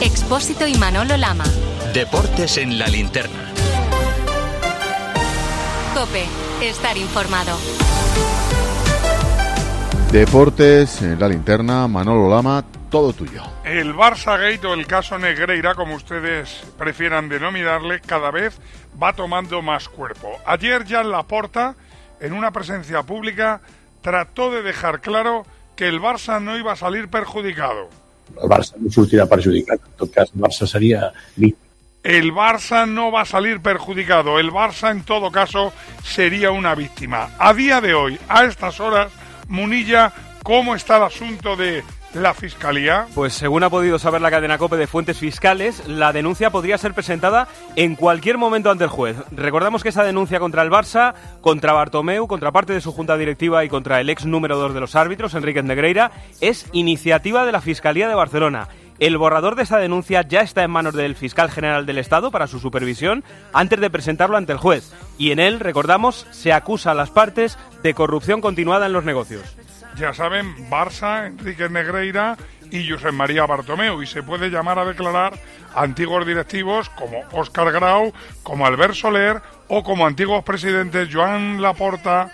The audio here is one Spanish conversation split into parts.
Expósito y Manolo Lama. Deportes en la linterna. Cope, estar informado. Deportes en la linterna, Manolo Lama, todo tuyo. El Barça Gate o el caso Negreira, como ustedes prefieran denominarle, cada vez va tomando más cuerpo. Ayer ya en la porta, en una presencia pública, trató de dejar claro que el Barça no iba a salir perjudicado. El Barça no sortirà perjudicat, en tot cas el Barça seria El Barça no va a salir perjudicado, el Barça en todo caso sería una víctima. A día de hoy, a estas horas, Munilla, ¿cómo está el asunto de la Fiscalía? Pues según ha podido saber la cadena COPE de fuentes fiscales, la denuncia podría ser presentada en cualquier momento ante el juez. Recordamos que esa denuncia contra el Barça, contra Bartomeu, contra parte de su junta directiva y contra el ex número 2 de los árbitros, Enrique Negreira, es iniciativa de la Fiscalía de Barcelona. El borrador de esa denuncia ya está en manos del fiscal general del Estado para su supervisión antes de presentarlo ante el juez. Y en él, recordamos, se acusa a las partes de corrupción continuada en los negocios. Ya saben, Barça, Enrique Negreira y José María Bartomeu. Y se puede llamar a declarar antiguos directivos como Óscar Grau, como Albert Soler o como antiguos presidentes Joan Laporta,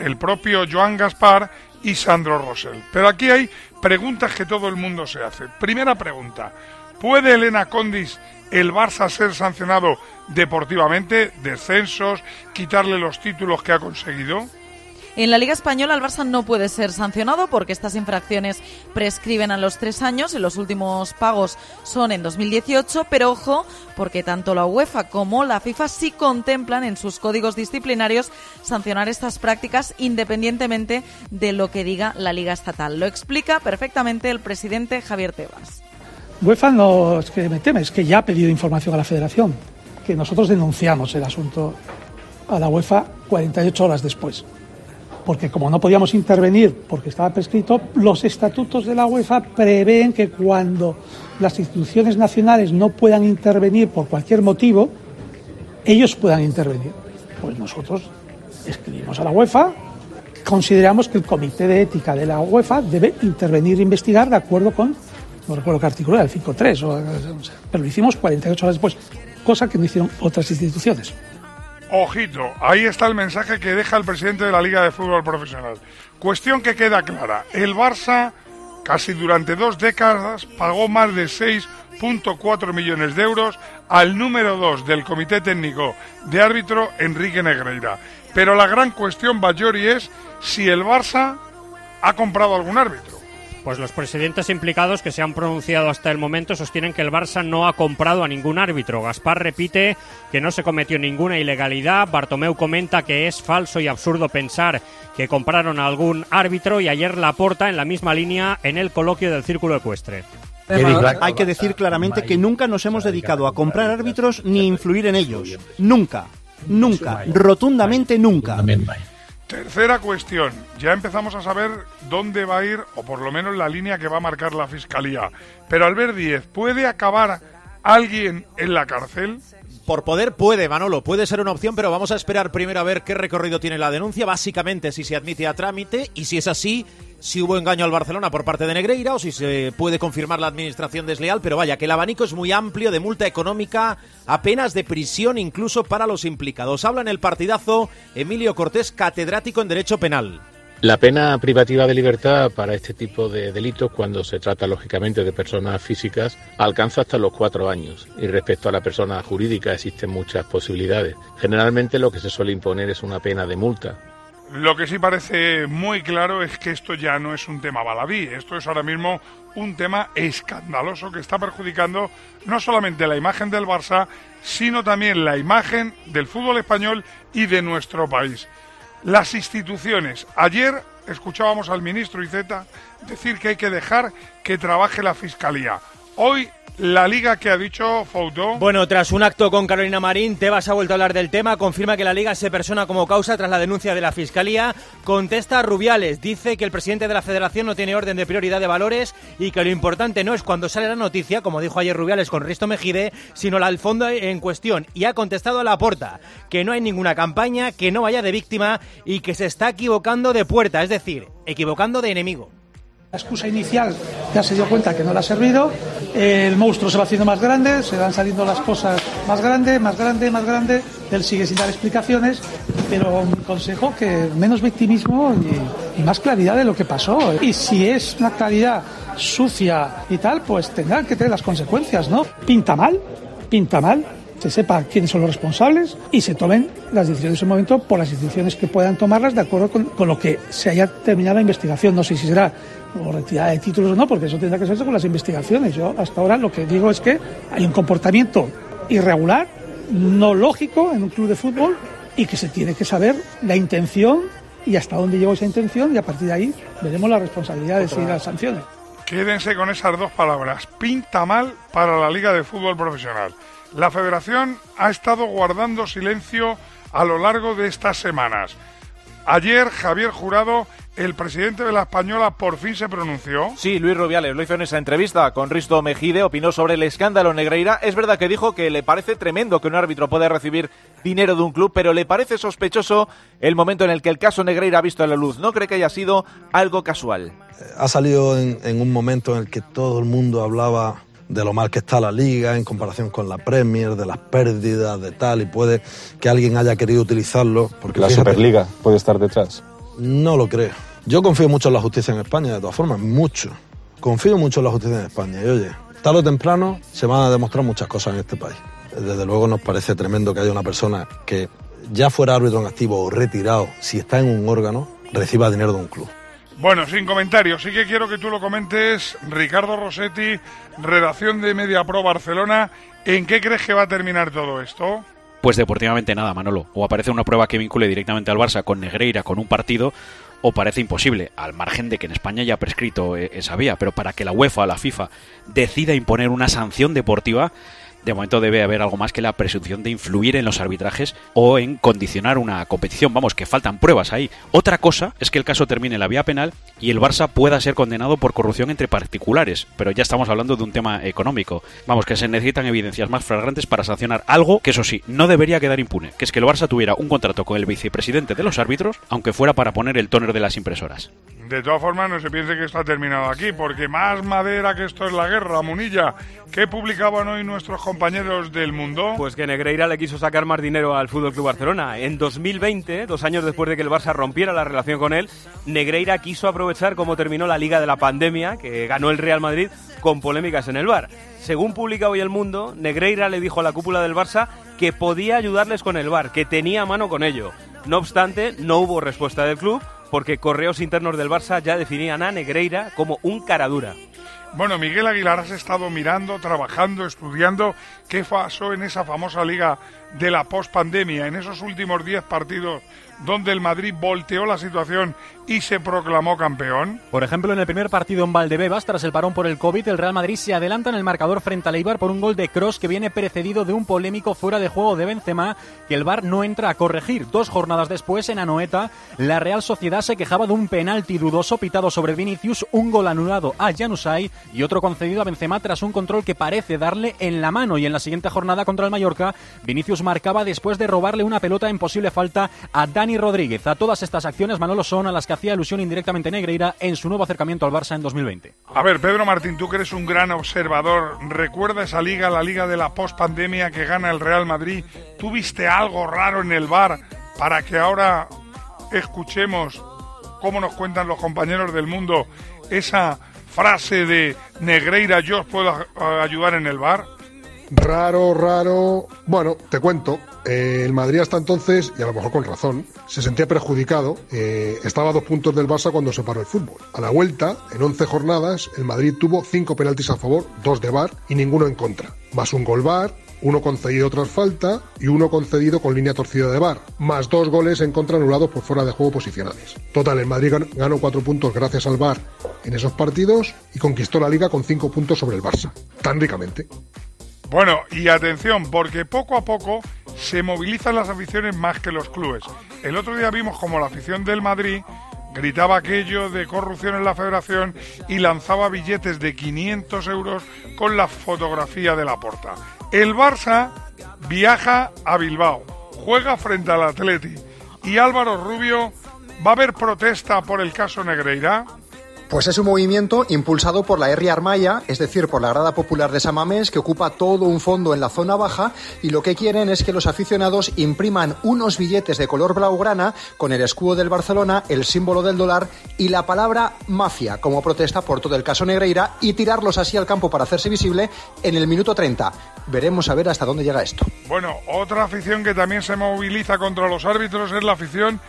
el propio Joan Gaspar y Sandro Rosell. Pero aquí hay preguntas que todo el mundo se hace. Primera pregunta, ¿puede Elena Condis el Barça ser sancionado deportivamente, descensos, quitarle los títulos que ha conseguido? En la Liga Española el Barça no puede ser sancionado porque estas infracciones prescriben a los tres años y los últimos pagos son en 2018, pero ojo, porque tanto la UEFA como la FIFA sí contemplan en sus códigos disciplinarios sancionar estas prácticas independientemente de lo que diga la Liga Estatal. Lo explica perfectamente el presidente Javier Tebas. UEFA no es que me teme, es que ya ha pedido información a la Federación, que nosotros denunciamos el asunto a la UEFA 48 horas después porque como no podíamos intervenir porque estaba prescrito, los estatutos de la UEFA prevén que cuando las instituciones nacionales no puedan intervenir por cualquier motivo, ellos puedan intervenir. Pues nosotros escribimos a la UEFA, consideramos que el Comité de Ética de la UEFA debe intervenir e investigar de acuerdo con, no recuerdo qué artículo era, el 5.3, pero lo hicimos 48 horas después, cosa que no hicieron otras instituciones. Ojito, ahí está el mensaje que deja el presidente de la Liga de Fútbol Profesional. Cuestión que queda clara. El Barça, casi durante dos décadas, pagó más de 6.4 millones de euros al número 2 del Comité Técnico de Árbitro, Enrique Negreira. Pero la gran cuestión, Bayori, es si el Barça ha comprado algún árbitro. Pues los presidentes implicados que se han pronunciado hasta el momento sostienen que el Barça no ha comprado a ningún árbitro. Gaspar repite que no se cometió ninguna ilegalidad. Bartomeu comenta que es falso y absurdo pensar que compraron a algún árbitro y ayer Laporta en la misma línea en el coloquio del Círculo Ecuestre. Hay que decir claramente que nunca nos hemos dedicado a comprar árbitros ni influir en ellos. Nunca. Nunca. Rotundamente nunca. Tercera cuestión. Ya empezamos a saber dónde va a ir, o por lo menos la línea que va a marcar la Fiscalía. Pero al ver 10, ¿puede acabar alguien en la cárcel? Por poder puede, Manolo, puede ser una opción, pero vamos a esperar primero a ver qué recorrido tiene la denuncia, básicamente si se admite a trámite y si es así, si hubo engaño al Barcelona por parte de Negreira o si se puede confirmar la administración desleal, pero vaya, que el abanico es muy amplio de multa económica, apenas de prisión incluso para los implicados. Habla en el partidazo Emilio Cortés, catedrático en Derecho Penal. La pena privativa de libertad para este tipo de delitos, cuando se trata lógicamente de personas físicas, alcanza hasta los cuatro años. Y respecto a la persona jurídica existen muchas posibilidades. Generalmente lo que se suele imponer es una pena de multa. Lo que sí parece muy claro es que esto ya no es un tema baladí, esto es ahora mismo un tema escandaloso que está perjudicando no solamente la imagen del Barça, sino también la imagen del fútbol español y de nuestro país. Las instituciones. Ayer escuchábamos al ministro Iceta decir que hay que dejar que trabaje la Fiscalía. Hoy la liga que ha dicho Foto. Bueno, tras un acto con Carolina Marín, Tebas ha vuelto a hablar del tema, confirma que la liga se persona como causa tras la denuncia de la Fiscalía, contesta Rubiales, dice que el presidente de la Federación no tiene orden de prioridad de valores y que lo importante no es cuando sale la noticia, como dijo ayer Rubiales con Risto Mejide, sino la al fondo en cuestión. Y ha contestado a la puerta que no hay ninguna campaña, que no vaya de víctima y que se está equivocando de puerta, es decir, equivocando de enemigo. La excusa inicial ya se dio cuenta que no le ha servido, el monstruo se va haciendo más grande, se van saliendo las cosas más grande, más grande, más grande, él sigue sin dar explicaciones, pero mi consejo que menos victimismo y, más claridad de lo que pasó. Y si es una claridad sucia y tal, pues tendrán que tener las consecuencias, ¿no? Pinta mal, pinta mal, se sepa quiénes son los responsables y se tomen las decisiones en el momento por las instituciones que puedan tomarlas de acuerdo con, con lo que se haya terminado la investigación. No sé si será o retirada de títulos o no, porque eso tendrá que hacerse con las investigaciones. Yo hasta ahora lo que digo es que hay un comportamiento irregular, no lógico en un club de fútbol y que se tiene que saber la intención y hasta dónde llegó esa intención y a partir de ahí veremos las responsabilidades y las sanciones. Quédense con esas dos palabras. Pinta mal para la Liga de Fútbol Profesional. La federación ha estado guardando silencio a lo largo de estas semanas. Ayer Javier Jurado, el presidente de la Española, por fin se pronunció. Sí, Luis Rubiales lo hizo en esa entrevista con Risto Mejide, opinó sobre el escándalo Negreira. Es verdad que dijo que le parece tremendo que un árbitro pueda recibir dinero de un club, pero le parece sospechoso el momento en el que el caso Negreira ha visto la luz. No cree que haya sido algo casual. Ha salido en, en un momento en el que todo el mundo hablaba de lo mal que está la liga en comparación con la Premier, de las pérdidas, de tal, y puede que alguien haya querido utilizarlo. Porque la fíjate, Superliga puede estar detrás. No lo creo. Yo confío mucho en la justicia en España, de todas formas, mucho. Confío mucho en la justicia en España. Y oye, tarde o temprano se van a demostrar muchas cosas en este país. Desde luego nos parece tremendo que haya una persona que ya fuera árbitro en activo o retirado, si está en un órgano, reciba dinero de un club. Bueno, sin comentarios, sí que quiero que tú lo comentes. Ricardo Rossetti, redacción de Media Pro Barcelona. ¿En qué crees que va a terminar todo esto? Pues deportivamente nada, Manolo. O aparece una prueba que vincule directamente al Barça con Negreira, con un partido, o parece imposible, al margen de que en España ya ha prescrito eh, esa vía. Pero para que la UEFA la FIFA decida imponer una sanción deportiva, de momento debe haber algo más que la presunción de influir en los arbitrajes o en condicionar una competición. Vamos, que faltan pruebas ahí. Otra cosa es que el caso termine en la vía penal y el Barça pueda ser condenado por corrupción entre particulares, pero ya estamos hablando de un tema económico. Vamos, que se necesitan evidencias más flagrantes para sancionar algo que eso sí, no debería quedar impune, que es que el Barça tuviera un contrato con el vicepresidente de los árbitros, aunque fuera para poner el tóner de las impresoras. De todas formas, no se piense que está terminado aquí, porque más madera que esto es la guerra, Munilla. ¿Qué publicaban hoy nuestros del mundo? Pues que Negreira le quiso sacar más dinero al Fútbol Club Barcelona. En 2020, dos años después de que el Barça rompiera la relación con él, Negreira quiso aprovechar cómo terminó la Liga de la Pandemia, que ganó el Real Madrid, con polémicas en el bar. Según publica hoy El Mundo, Negreira le dijo a la cúpula del Barça que podía ayudarles con el bar, que tenía mano con ello. No obstante, no hubo respuesta del club porque correos internos del Barça ya definían a Negreira como un caradura. Bueno, Miguel Aguilar, has estado mirando, trabajando, estudiando. Qué pasó en esa famosa liga de la pospandemia, en esos últimos 10 partidos donde el Madrid volteó la situación y se proclamó campeón? Por ejemplo, en el primer partido en Valdebebas, tras el parón por el COVID, el Real Madrid se adelanta en el marcador frente al Eibar por un gol de Cross que viene precedido de un polémico fuera de juego de Benzema que el VAR no entra a corregir. Dos jornadas después, en Anoeta, la Real Sociedad se quejaba de un penalti dudoso pitado sobre Vinicius, un gol anulado a Janusay y otro concedido a Benzema tras un control que parece darle en la mano. Y en la siguiente jornada contra el Mallorca, Vinicius marcaba después de robarle una pelota en posible falta a Dani Rodríguez. A todas estas acciones, Manolo, son a las que hacía alusión indirectamente Negreira en su nuevo acercamiento al Barça en 2020. A ver, Pedro Martín, tú que eres un gran observador, ¿recuerda esa liga, la liga de la pospandemia que gana el Real Madrid? ¿Tú viste algo raro en el bar para que ahora escuchemos cómo nos cuentan los compañeros del mundo esa frase de Negreira, yo os puedo ayudar en el bar? Raro, raro. Bueno, te cuento. Eh, el Madrid hasta entonces, y a lo mejor con razón, se sentía perjudicado. Eh, estaba a dos puntos del Barça cuando se paró el fútbol. A la vuelta, en 11 jornadas, el Madrid tuvo cinco penaltis a favor, dos de VAR y ninguno en contra. Más un gol VAR, uno concedido tras falta y uno concedido con línea torcida de VAR, más dos goles en contra anulados por fuera de juego posicionales. Total, el Madrid ganó cuatro puntos gracias al VAR en esos partidos y conquistó la liga con cinco puntos sobre el Barça. Tan ricamente. Bueno, y atención, porque poco a poco se movilizan las aficiones más que los clubes. El otro día vimos como la afición del Madrid gritaba aquello de corrupción en la federación y lanzaba billetes de 500 euros con la fotografía de la porta. El Barça viaja a Bilbao, juega frente al Atleti y Álvaro Rubio, ¿va a haber protesta por el caso Negreira? Pues es un movimiento impulsado por la R. Armaya, es decir, por la Grada Popular de Samamés, que ocupa todo un fondo en la zona baja y lo que quieren es que los aficionados impriman unos billetes de color blaugrana con el escudo del Barcelona, el símbolo del dólar y la palabra mafia como protesta por todo el caso Negreira y tirarlos así al campo para hacerse visible en el minuto 30. Veremos a ver hasta dónde llega esto. Bueno, otra afición que también se moviliza contra los árbitros es la afición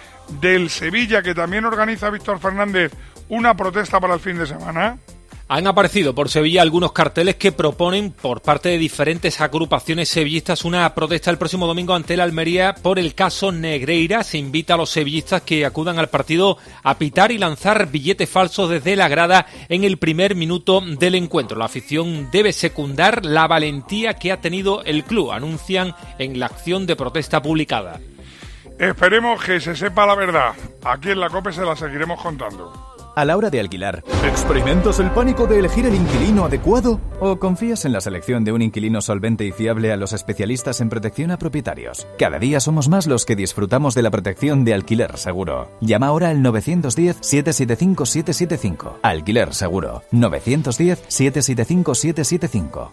del Sevilla, que también organiza Víctor Fernández una protesta para el fin de semana. Han aparecido por Sevilla algunos carteles que proponen por parte de diferentes agrupaciones sevillistas una protesta el próximo domingo ante la Almería por el caso Negreira. Se invita a los sevillistas que acudan al partido a pitar y lanzar billetes falsos desde la grada en el primer minuto del encuentro. La afición debe secundar la valentía que ha tenido el club, anuncian en la acción de protesta publicada. Esperemos que se sepa la verdad. Aquí en la COPE se la seguiremos contando. A la hora de alquilar, ¿experimentas el pánico de elegir el inquilino adecuado? ¿O confías en la selección de un inquilino solvente y fiable a los especialistas en protección a propietarios? Cada día somos más los que disfrutamos de la protección de alquiler seguro. Llama ahora al 910-775-775. Alquiler seguro. 910-775-775.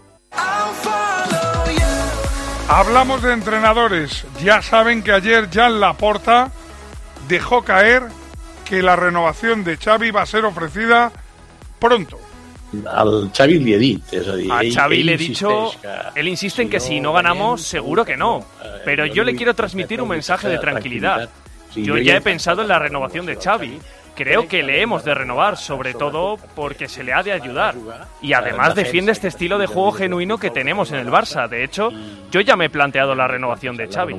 Hablamos de entrenadores. Ya saben que ayer Jan Laporta dejó caer que la renovación de Xavi va a ser ofrecida pronto. Al Xavi dit, és a dir... A ell- Xavi le he dicho, que él insiste en que si no ganamos, ganem, seguro que no. Pero yo le quiero transmitir un mensaje de tranquilidad. Yo ya he pensado en la renovación de Xavi. Creo que le hemos de renovar, sobre todo porque se le ha de ayudar. Y además defiende este estilo de juego genuino que tenemos en el Barça. De hecho, yo ya me he planteado la renovación de Xavi.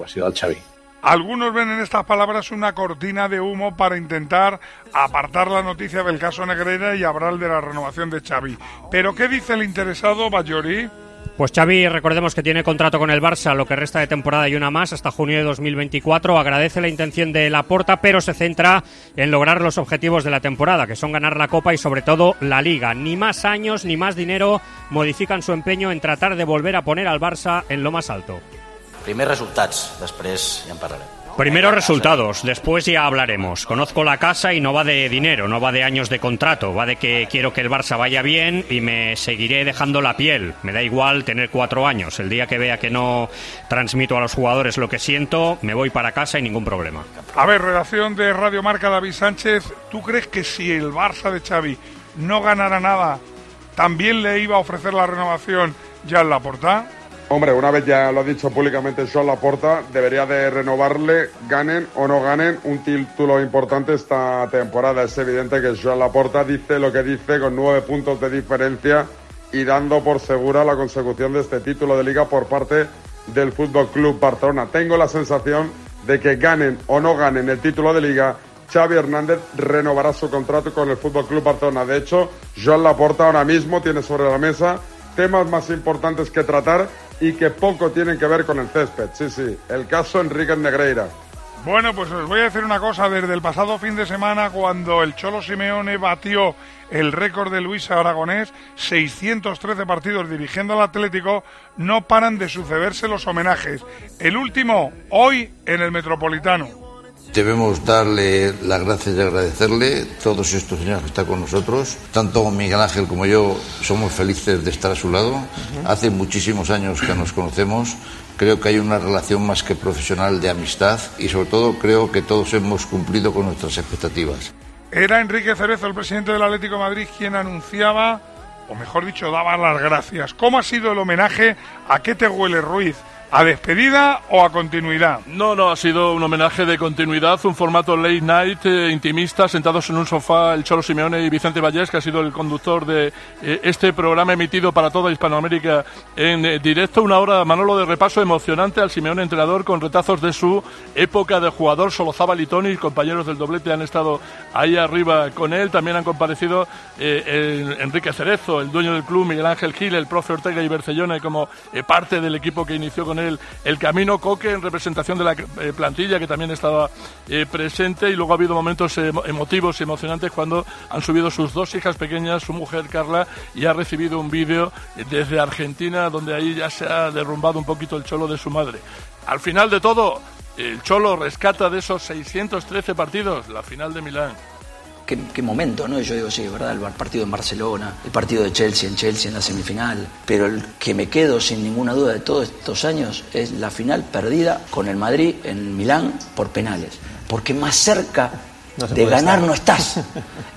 Algunos ven en estas palabras una cortina de humo para intentar apartar la noticia del caso Negreira y hablar de la renovación de Xavi. Pero ¿qué dice el interesado Bayori? Pues Xavi, recordemos que tiene contrato con el Barça lo que resta de temporada y una más hasta junio de 2024. Agradece la intención de Laporta, pero se centra en lograr los objetivos de la temporada, que son ganar la Copa y sobre todo la Liga. Ni más años ni más dinero modifican su empeño en tratar de volver a poner al Barça en lo más alto. Primers resultats, després ja en parlarem. Primero resultados, después ya hablaremos. Conozco la casa y no va de dinero, no va de años de contrato, va de que quiero que el Barça vaya bien y me seguiré dejando la piel. Me da igual tener cuatro años. El día que vea que no transmito a los jugadores lo que siento, me voy para casa y ningún problema. A ver, redacción de Radio Marca David Sánchez, ¿tú crees que si el Barça de Xavi no ganara nada, también le iba a ofrecer la renovación ya en la portada? Hombre, una vez ya lo ha dicho públicamente Joan Laporta, debería de renovarle, ganen o no ganen, un título importante esta temporada. Es evidente que Joan Laporta dice lo que dice con nueve puntos de diferencia y dando por segura la consecución de este título de liga por parte del Fútbol Club Barcelona. Tengo la sensación de que ganen o no ganen el título de liga, Xavi Hernández renovará su contrato con el Fútbol Club Barcelona. De hecho, Joan Laporta ahora mismo tiene sobre la mesa temas más importantes que tratar y que poco tienen que ver con el césped. Sí, sí, el caso Enrique Negreira. Bueno, pues os voy a decir una cosa. Desde el pasado fin de semana, cuando el Cholo Simeone batió el récord de Luis Aragonés, 613 partidos dirigiendo al Atlético, no paran de sucederse los homenajes. El último, hoy, en el Metropolitano. Debemos darle las gracias y agradecerle todos estos años que está con nosotros. Tanto Miguel Ángel como yo somos felices de estar a su lado. Hace muchísimos años que nos conocemos. Creo que hay una relación más que profesional de amistad y sobre todo creo que todos hemos cumplido con nuestras expectativas. Era Enrique Cerezo, el presidente del Atlético de Madrid, quien anunciaba, o mejor dicho, daba las gracias. ¿Cómo ha sido el homenaje? ¿A qué te huele Ruiz? ¿A despedida o a continuidad? No, no, ha sido un homenaje de continuidad, un formato late night, eh, intimista, sentados en un sofá el Cholo Simeone y Vicente Vallés, que ha sido el conductor de eh, este programa emitido para toda Hispanoamérica en eh, directo. Una hora, Manolo, de repaso emocionante al Simeone entrenador con retazos de su época de jugador. Solozábal y Tony, compañeros del doblete, han estado ahí arriba con él. También han comparecido Enrique Cerezo, el dueño del club, Miguel Ángel Gil, el profe Ortega y Bercellone como parte del equipo que inició con él el camino Coque en representación de la eh, plantilla que también estaba eh, presente y luego ha habido momentos emo- emotivos y emocionantes cuando han subido sus dos hijas pequeñas, su mujer Carla y ha recibido un vídeo eh, desde Argentina donde ahí ya se ha derrumbado un poquito el cholo de su madre. Al final de todo, el cholo rescata de esos 613 partidos la final de Milán. Qué, qué momento, ¿no? Y yo digo, sí, es verdad, el partido en Barcelona, el partido de Chelsea en Chelsea en la semifinal, pero el que me quedo sin ninguna duda de todos estos años es la final perdida con el Madrid en Milán por penales, porque más cerca No de ganar estar. no estás.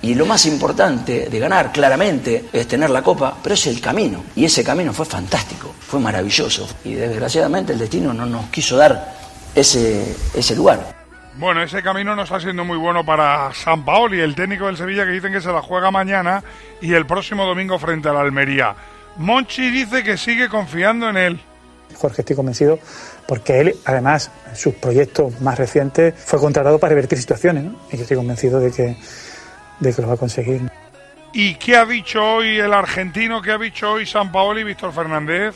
Y lo más importante de ganar, claramente, es tener la copa, pero es el camino. Y ese camino fue fantástico, fue maravilloso. Y desgraciadamente el destino no nos quiso dar ese, ese lugar. Bueno, ese camino no está siendo muy bueno para San Paoli, el técnico del Sevilla, que dicen que se la juega mañana y el próximo domingo frente a la Almería. Monchi dice que sigue confiando en él. Jorge, estoy convencido, porque él, además, en sus proyectos más recientes, fue contratado para revertir situaciones, ¿no? Y yo estoy convencido de que, de que lo va a conseguir. ¿Y qué ha dicho hoy el argentino? ¿Qué ha dicho hoy San Paoli, Víctor Fernández?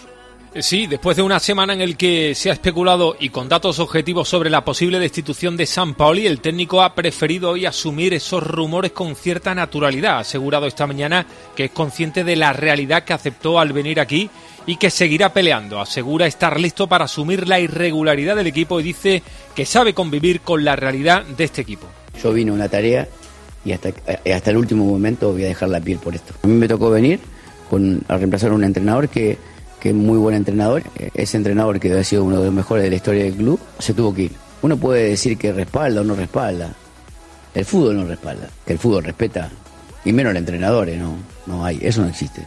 Eh, Sí, después de una semana en el que se ha especulado y con datos objetivos sobre la posible destitución de San Paoli, el técnico ha preferido hoy asumir esos rumores con cierta naturalidad. Ha asegurado esta mañana que es consciente de la realidad que aceptó al venir aquí y que seguirá peleando. Asegura estar listo para asumir la irregularidad del equipo y dice que sabe convivir con la realidad de este equipo. Yo vine a una tarea y hasta, eh, hasta el último momento voy a dejar la piel por esto. A mí me tocó venir con, a reemplazar a un entrenador que, que es muy buen entrenador. Eh, Ese entrenador que ha sido uno de los mejores de la historia del club se tuvo que ir. Uno puede decir que respalda o no respalda. El fútbol no respalda. Que el fútbol respeta. Y menos el entrenador, eh, no, no hay. Eso no existe.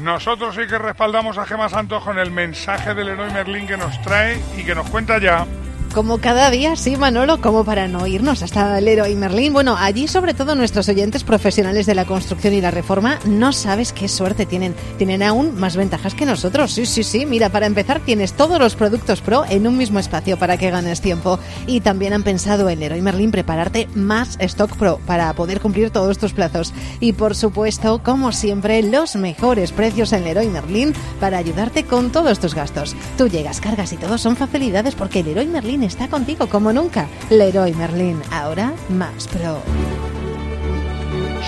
Nosotros sí que respaldamos a Gema Santos con el mensaje del héroe Merlín que nos trae y que nos cuenta ya. Como cada día, sí, Manolo, como para no irnos hasta el y Merlín. Bueno, allí sobre todo nuestros oyentes profesionales de la construcción y la reforma, no sabes qué suerte tienen. Tienen aún más ventajas que nosotros. Sí, sí, sí. Mira, para empezar tienes todos los productos Pro en un mismo espacio para que ganes tiempo. Y también han pensado en Leroy Merlin prepararte más Stock Pro para poder cumplir todos tus plazos. Y por supuesto, como siempre, los mejores precios en Leroy Merlin para ayudarte con todos tus gastos. Tú llegas, cargas y todo son facilidades porque Leroy Merlin está contigo como nunca. Leroy Merlin, ahora más pro.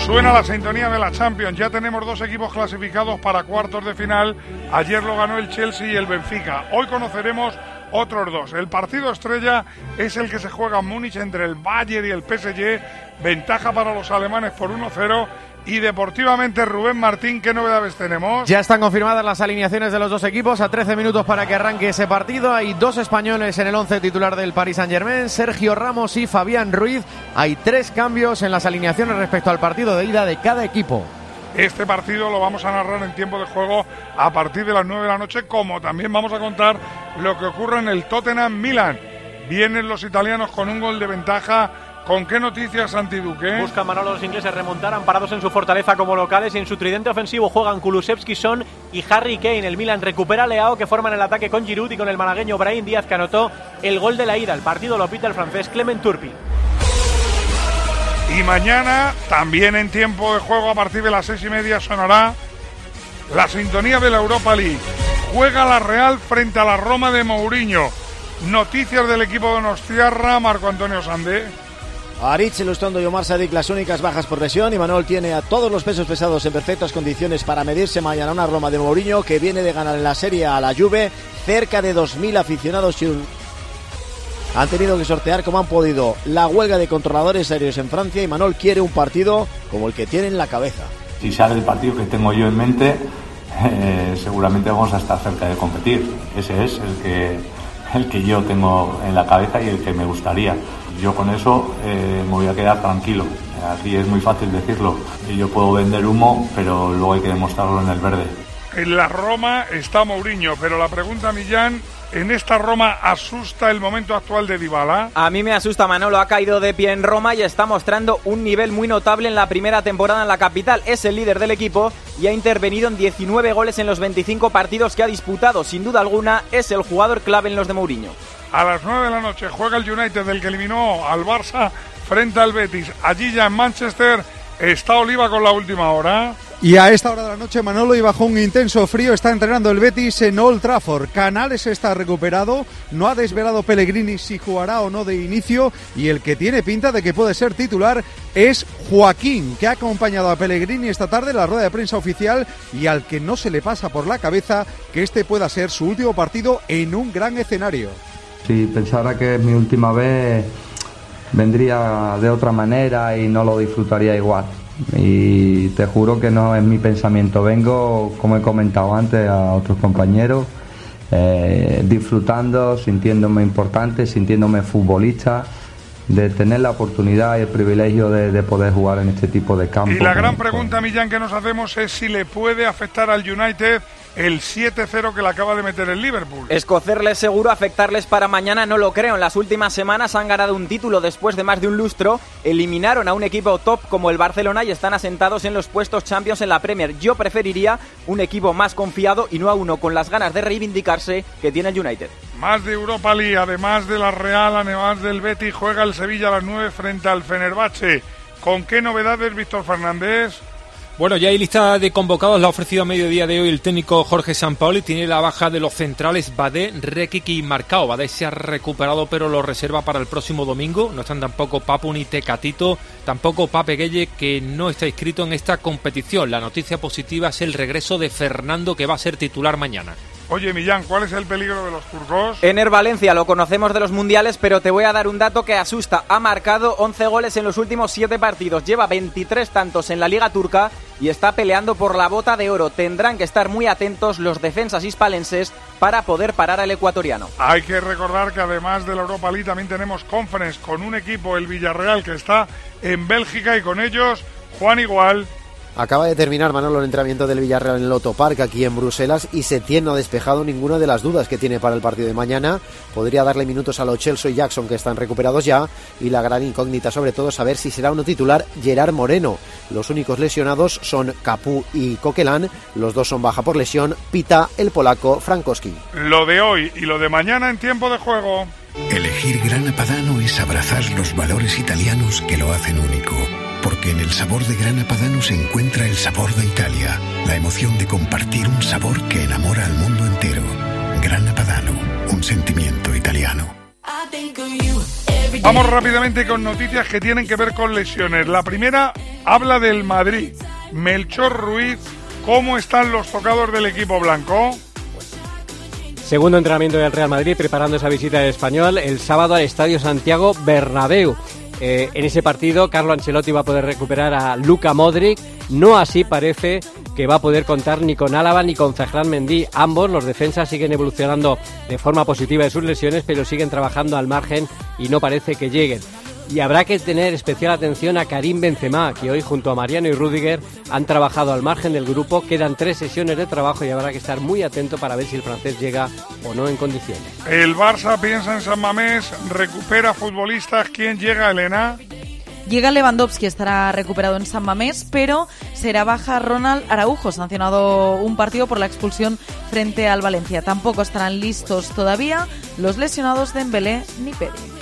Suena la sintonía de la Champions. Ya tenemos dos equipos clasificados para cuartos de final. Ayer lo ganó el Chelsea y el Benfica. Hoy conoceremos otros dos. El partido estrella es el que se juega en Múnich entre el Bayern y el PSG. Ventaja para los alemanes por 1-0. Y deportivamente, Rubén Martín, ¿qué novedades tenemos? Ya están confirmadas las alineaciones de los dos equipos a 13 minutos para que arranque ese partido. Hay dos españoles en el 11 titular del Paris Saint-Germain, Sergio Ramos y Fabián Ruiz. Hay tres cambios en las alineaciones respecto al partido de ida de cada equipo. Este partido lo vamos a narrar en tiempo de juego a partir de las 9 de la noche, como también vamos a contar lo que ocurre en el Tottenham Milan. Vienen los italianos con un gol de ventaja. ¿Con qué noticias, Santiduque? Buscan Manolo los ingleses remontar, amparados en su fortaleza como locales y en su tridente ofensivo juegan Kulusevski, Son y Harry Kane. El Milan recupera a Leao que forman el ataque con Giroud y con el malagueño Brahim Díaz que anotó el gol de la ida. El partido lo pita el francés Clement Turpi. Y mañana, también en tiempo de juego, a partir de las seis y media, sonará la sintonía de la Europa League. Juega la Real frente a la Roma de Mourinho. Noticias del equipo de Nostiarra, Marco Antonio Sandé. Aritz, Ilustondo y Omar Sadik las únicas bajas por lesión y Manuel tiene a todos los pesos pesados en perfectas condiciones para medirse mañana a una Roma de Mourinho que viene de ganar en la Serie a la Juve cerca de 2.000 aficionados. Han tenido que sortear como han podido la huelga de controladores aéreos en Francia y Manuel quiere un partido como el que tiene en la cabeza. Si sale el partido que tengo yo en mente, eh, seguramente vamos a estar cerca de competir. Ese es el que, el que yo tengo en la cabeza y el que me gustaría. Yo con eso eh, me voy a quedar tranquilo. Aquí es muy fácil decirlo. Y Yo puedo vender humo, pero luego hay que demostrarlo en el verde. En la Roma está Mourinho, pero la pregunta, Millán, ¿en esta Roma asusta el momento actual de Dybala? A mí me asusta Manolo, ha caído de pie en Roma y está mostrando un nivel muy notable en la primera temporada en la capital. Es el líder del equipo y ha intervenido en 19 goles en los 25 partidos que ha disputado. Sin duda alguna es el jugador clave en los de Mourinho. A las 9 de la noche juega el United, del que eliminó al Barça frente al Betis. Allí ya en Manchester está Oliva con la última hora. Y a esta hora de la noche Manolo y bajo un intenso frío está entrenando el Betis en Old Trafford. Canales está recuperado, no ha desvelado Pellegrini si jugará o no de inicio y el que tiene pinta de que puede ser titular es Joaquín, que ha acompañado a Pellegrini esta tarde en la rueda de prensa oficial y al que no se le pasa por la cabeza que este pueda ser su último partido en un gran escenario. Si pensara que es mi última vez, vendría de otra manera y no lo disfrutaría igual. Y te juro que no es mi pensamiento. Vengo, como he comentado antes a otros compañeros, eh, disfrutando, sintiéndome importante, sintiéndome futbolista de tener la oportunidad y el privilegio de, de poder jugar en este tipo de campos. Y la gran pregunta, Millán, que nos hacemos es si le puede afectar al United el 7-0 que le acaba de meter el Liverpool. Escocerles seguro, afectarles para mañana no lo creo. En las últimas semanas han ganado un título después de más de un lustro, eliminaron a un equipo top como el Barcelona y están asentados en los puestos Champions en la Premier. Yo preferiría un equipo más confiado y no a uno con las ganas de reivindicarse que tiene el United. Más de Europa League, además de la Real, además del Betis, juega el Sevilla a las 9 frente al Fenerbahce. ¿Con qué novedades, Víctor Fernández? Bueno, ya hay lista de convocados, la ha ofrecido a mediodía de hoy el técnico Jorge Sampaoli. Tiene la baja de los centrales Badé, Rekic y Marcao. Badé se ha recuperado, pero lo reserva para el próximo domingo. No están tampoco Papu ni Tecatito, tampoco Pape Gueye, que no está inscrito en esta competición. La noticia positiva es el regreso de Fernando, que va a ser titular mañana. Oye, Millán, ¿cuál es el peligro de los turcos? Ener Valencia lo conocemos de los mundiales, pero te voy a dar un dato que asusta. Ha marcado 11 goles en los últimos 7 partidos, lleva 23 tantos en la Liga Turca y está peleando por la bota de oro. Tendrán que estar muy atentos los defensas hispalenses para poder parar al ecuatoriano. Hay que recordar que además de la Europa League también tenemos conference con un equipo, el Villarreal, que está en Bélgica y con ellos Juan Igual. Acaba de terminar Manolo el entrenamiento del Villarreal en el Loto Park aquí en Bruselas y Setién no ha despejado ninguna de las dudas que tiene para el partido de mañana. Podría darle minutos a los Chelsea y Jackson que están recuperados ya y la gran incógnita sobre todo saber si será uno titular Gerard Moreno. Los únicos lesionados son Capú y Coquelán, los dos son baja por lesión, Pita, el polaco, Frankowski. Lo de hoy y lo de mañana en tiempo de juego. Elegir Grana Padano es abrazar los valores italianos que lo hacen único porque en el sabor de Grana Padano se encuentra el sabor de Italia, la emoción de compartir un sabor que enamora al mundo entero. Grana Padano, un sentimiento italiano. Vamos rápidamente con noticias que tienen que ver con lesiones. La primera habla del Madrid. Melchor Ruiz, ¿cómo están los tocados del equipo blanco? Segundo entrenamiento del Real Madrid preparando esa visita del español el sábado al Estadio Santiago Bernabéu. Eh, en ese partido, Carlo Ancelotti va a poder recuperar a Luca Modric. No así parece que va a poder contar ni con Álava ni con Ferran Mendy. Ambos, los defensas, siguen evolucionando de forma positiva de sus lesiones, pero siguen trabajando al margen y no parece que lleguen. Y habrá que tener especial atención a Karim Benzema, que hoy junto a Mariano y Rudiger han trabajado al margen del grupo. Quedan tres sesiones de trabajo y habrá que estar muy atento para ver si el francés llega o no en condiciones. El Barça piensa en San Mamés, recupera futbolistas. ¿Quién llega, Elena? Llega Lewandowski, estará recuperado en San Mamés, pero será baja Ronald Araujo, sancionado un partido por la expulsión frente al Valencia. Tampoco estarán listos todavía los lesionados de Embelé ni Pérez.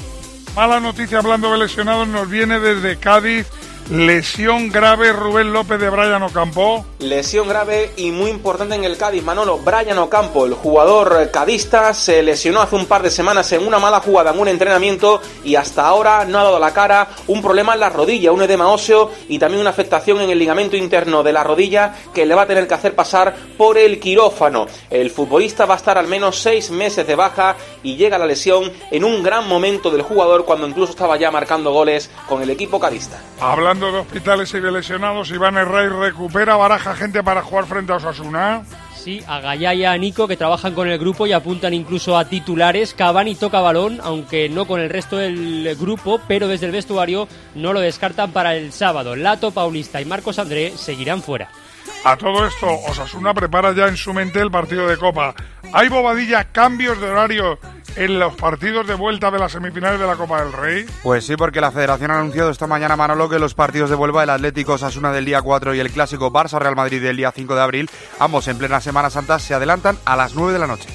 Mala noticia hablando de lesionados nos viene desde Cádiz. Lesión grave Rubén López de Brian Ocampo. Lesión grave y muy importante en el Cádiz, Manolo. Brian Ocampo, el jugador cadista, se lesionó hace un par de semanas en una mala jugada en un entrenamiento y hasta ahora no ha dado la cara. Un problema en la rodilla, un edema óseo y también una afectación en el ligamento interno de la rodilla que le va a tener que hacer pasar por el quirófano. El futbolista va a estar al menos seis meses de baja y llega la lesión en un gran momento del jugador cuando incluso estaba ya marcando goles con el equipo cadista. Hablando de hospitales y de lesionados, Iván Herrey recupera baraja gente para jugar frente a Osasuna. Sí, a Gaya y a Nico que trabajan con el grupo y apuntan incluso a titulares. Cavani toca balón, aunque no con el resto del grupo, pero desde el vestuario no lo descartan para el sábado. Lato, Paulista y Marcos André seguirán fuera. A todo esto, Osasuna prepara ya en su mente el partido de Copa. ¿Hay bobadilla, cambios de horario en los partidos de vuelta de las semifinales de la Copa del Rey? Pues sí, porque la Federación ha anunciado esta mañana, Manolo, que los partidos de vuelta, el Atlético Osasuna del día 4 y el clásico Barça-Real Madrid del día 5 de abril, ambos en plena Semana Santa, se adelantan a las 9 de la noche.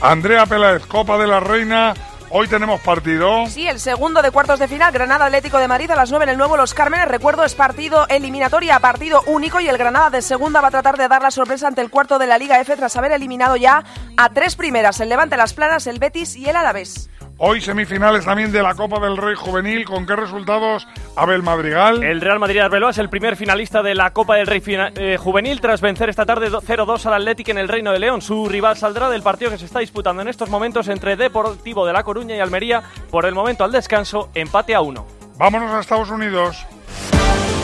Andrea Peláez, Copa de la Reina. Hoy tenemos partido. Sí, el segundo de cuartos de final, Granada Atlético de Madrid a las 9 en el nuevo Los Cármenes. Recuerdo, es partido eliminatoria, partido único y el Granada de segunda va a tratar de dar la sorpresa ante el cuarto de la Liga F tras haber eliminado ya a tres primeras, el Levante Las Planas, el Betis y el Alavés. Hoy semifinales también de la Copa del Rey Juvenil. ¿Con qué resultados, Abel Madrigal? El Real Madrid Arbeloa es el primer finalista de la Copa del Rey eh, Juvenil tras vencer esta tarde 0-2 al Atlético en el Reino de León. Su rival saldrá del partido que se está disputando en estos momentos entre Deportivo de La Coruña y Almería. Por el momento al descanso, empate a uno. Vámonos a Estados Unidos.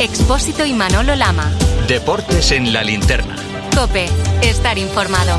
Expósito y Manolo Lama. Deportes en la linterna. Cope, estar informado.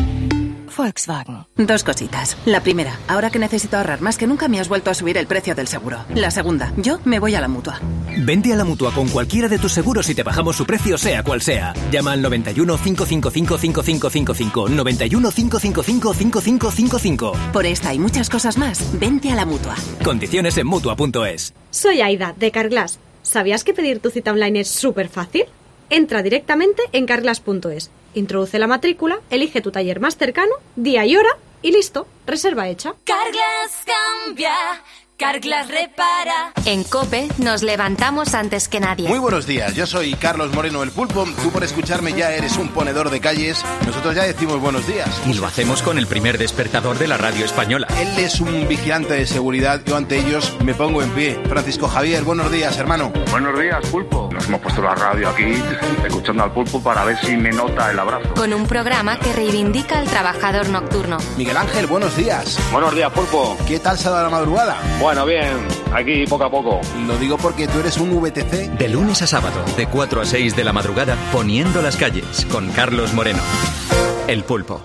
Volkswagen. Dos cositas. La primera, ahora que necesito ahorrar más que nunca me has vuelto a subir el precio del seguro. La segunda, yo me voy a la mutua. Vente a la mutua con cualquiera de tus seguros y te bajamos su precio, sea cual sea. Llama al 91 555 5555. 91 555 5555. Por esta y muchas cosas más, vente a la mutua. Condiciones en mutua.es. Soy Aida, de Carglass. ¿Sabías que pedir tu cita online es súper fácil? Entra directamente en carglass.es Introduce la matrícula, elige tu taller más cercano, día y hora y listo, reserva hecha. Cambia Carglass repara. En Cope nos levantamos antes que nadie. Muy buenos días, yo soy Carlos Moreno el Pulpo. Tú por escucharme ya eres un ponedor de calles. Nosotros ya decimos buenos días. Y lo hacemos con el primer despertador de la radio española. Él es un vigilante de seguridad. Yo ante ellos me pongo en pie. Francisco Javier, buenos días, hermano. Buenos días, Pulpo. Nos hemos puesto la radio aquí escuchando al Pulpo para ver si me nota el abrazo. Con un programa que reivindica al trabajador nocturno. Miguel Ángel, buenos días. Buenos días, Pulpo. ¿Qué tal se la madrugada? Bueno, bien, aquí poco a poco. Lo digo porque tú eres un VTC. De lunes a sábado, de 4 a 6 de la madrugada, poniendo las calles, con Carlos Moreno. El pulpo.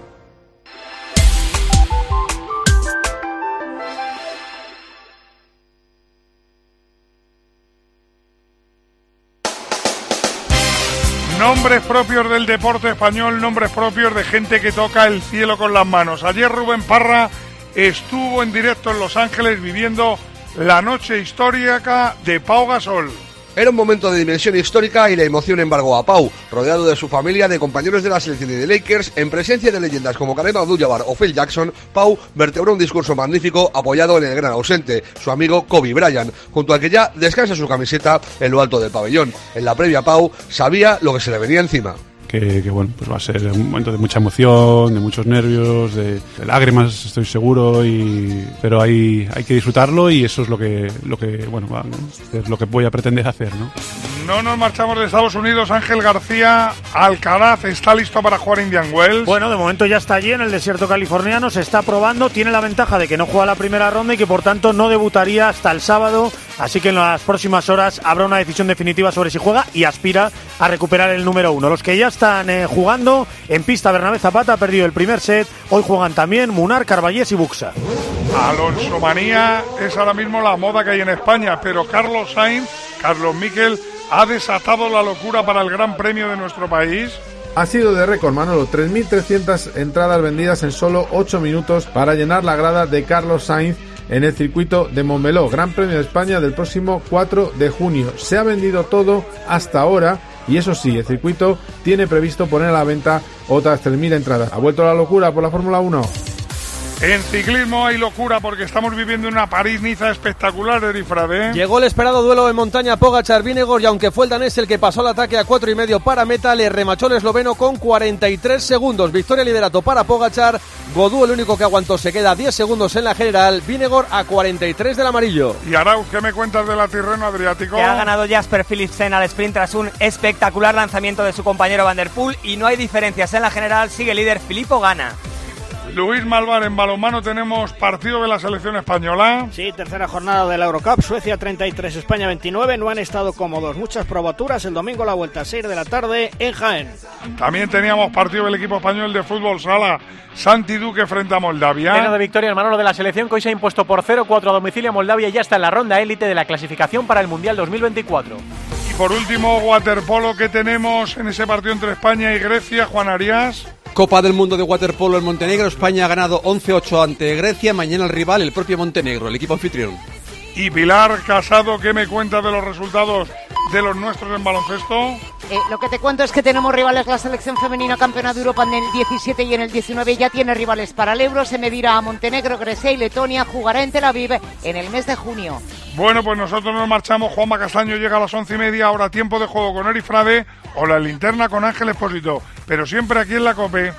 Nombres propios del deporte español, nombres propios de gente que toca el cielo con las manos. Ayer Rubén Parra estuvo en directo en Los Ángeles viviendo la noche histórica de Pau Gasol. Era un momento de dimensión histórica y la emoción embargó a Pau, rodeado de su familia, de compañeros de la selección y de Lakers, en presencia de leyendas como Kareem Abdul-Jabbar o Phil Jackson, Pau vertebró un discurso magnífico apoyado en el gran ausente, su amigo Kobe Bryant, junto al que ya descansa su camiseta en lo alto del pabellón. En la previa Pau sabía lo que se le venía encima que, bueno, pues va a ser un momento de mucha emoción, de muchos nervios, de, lágrimas, estoy seguro, y, pero hay, hay que disfrutarlo y eso es lo que, lo que, bueno, es lo que voy a pretender hacer, ¿no? No nos marchamos de Estados Unidos. Ángel García Alcaraz está listo para jugar Indian Wells. Bueno, de momento ya está allí en el desierto californiano. Se está probando. Tiene la ventaja de que no juega la primera ronda y que por tanto no debutaría hasta el sábado. Así que en las próximas horas habrá una decisión definitiva sobre si juega y aspira a recuperar el número uno. Los que ya están eh, jugando en pista, Bernabé Zapata ha perdido el primer set. Hoy juegan también Munar, Carballés y Buxa. Alonso Manía es ahora mismo la moda que hay en España, pero Carlos Sainz, Carlos Miquel ha desatado la locura para el Gran Premio de nuestro país? Ha sido de récord, Manolo. 3.300 entradas vendidas en solo 8 minutos para llenar la grada de Carlos Sainz en el circuito de Montmeló, Gran Premio de España del próximo 4 de junio. Se ha vendido todo hasta ahora y eso sí, el circuito tiene previsto poner a la venta otras 3.000 entradas. ¿Ha vuelto la locura por la Fórmula 1? En ciclismo hay locura porque estamos viviendo una París-Niza espectacular, Erifrade. Llegó el esperado duelo de montaña Pogachar-Vinegor y aunque fue el danés el que pasó al ataque a cuatro y medio para meta, le remachó el esloveno con 43 segundos. Victoria liderato para Pogachar. Godú el único que aguantó se queda 10 segundos en la general. Vinegor a 43 del amarillo. Y Arauz, ¿qué me cuentas de la Tirreno Adriático? Que ha ganado Jasper Philipsen al sprint tras un espectacular lanzamiento de su compañero Van der Poel y no hay diferencias en la general. Sigue líder Filippo Gana. Luis Malvar, en balonmano tenemos partido de la selección española. Sí, tercera jornada de la Eurocup, Suecia 33, España 29, no han estado cómodos. Muchas probaturas, el domingo la vuelta a 6 de la tarde en Jaén. También teníamos partido del equipo español de fútbol sala, Santi Duque frente a Moldavia. Pleno de victoria en Manolo de la selección que hoy se ha impuesto por 0-4 a domicilio a Moldavia y ya está en la ronda élite de la clasificación para el Mundial 2024. Y por último, waterpolo que tenemos en ese partido entre España y Grecia, Juan Arias. Copa del Mundo de Waterpolo en Montenegro. España ha ganado 11-8 ante Grecia. Mañana el rival, el propio Montenegro, el equipo anfitrión. Y Pilar Casado, ¿qué me cuenta de los resultados de los nuestros en baloncesto? Eh, lo que te cuento es que tenemos rivales, la selección femenina campeona de Europa en el 17 y en el 19 ya tiene rivales para el Euro, se medirá a Montenegro, Grecia y Letonia, jugará en Tel Aviv en el mes de junio. Bueno, pues nosotros nos marchamos, Juanma Castaño llega a las once y media, ahora tiempo de juego con Eri Frade o la linterna con Ángel Espósito, pero siempre aquí en la COPE.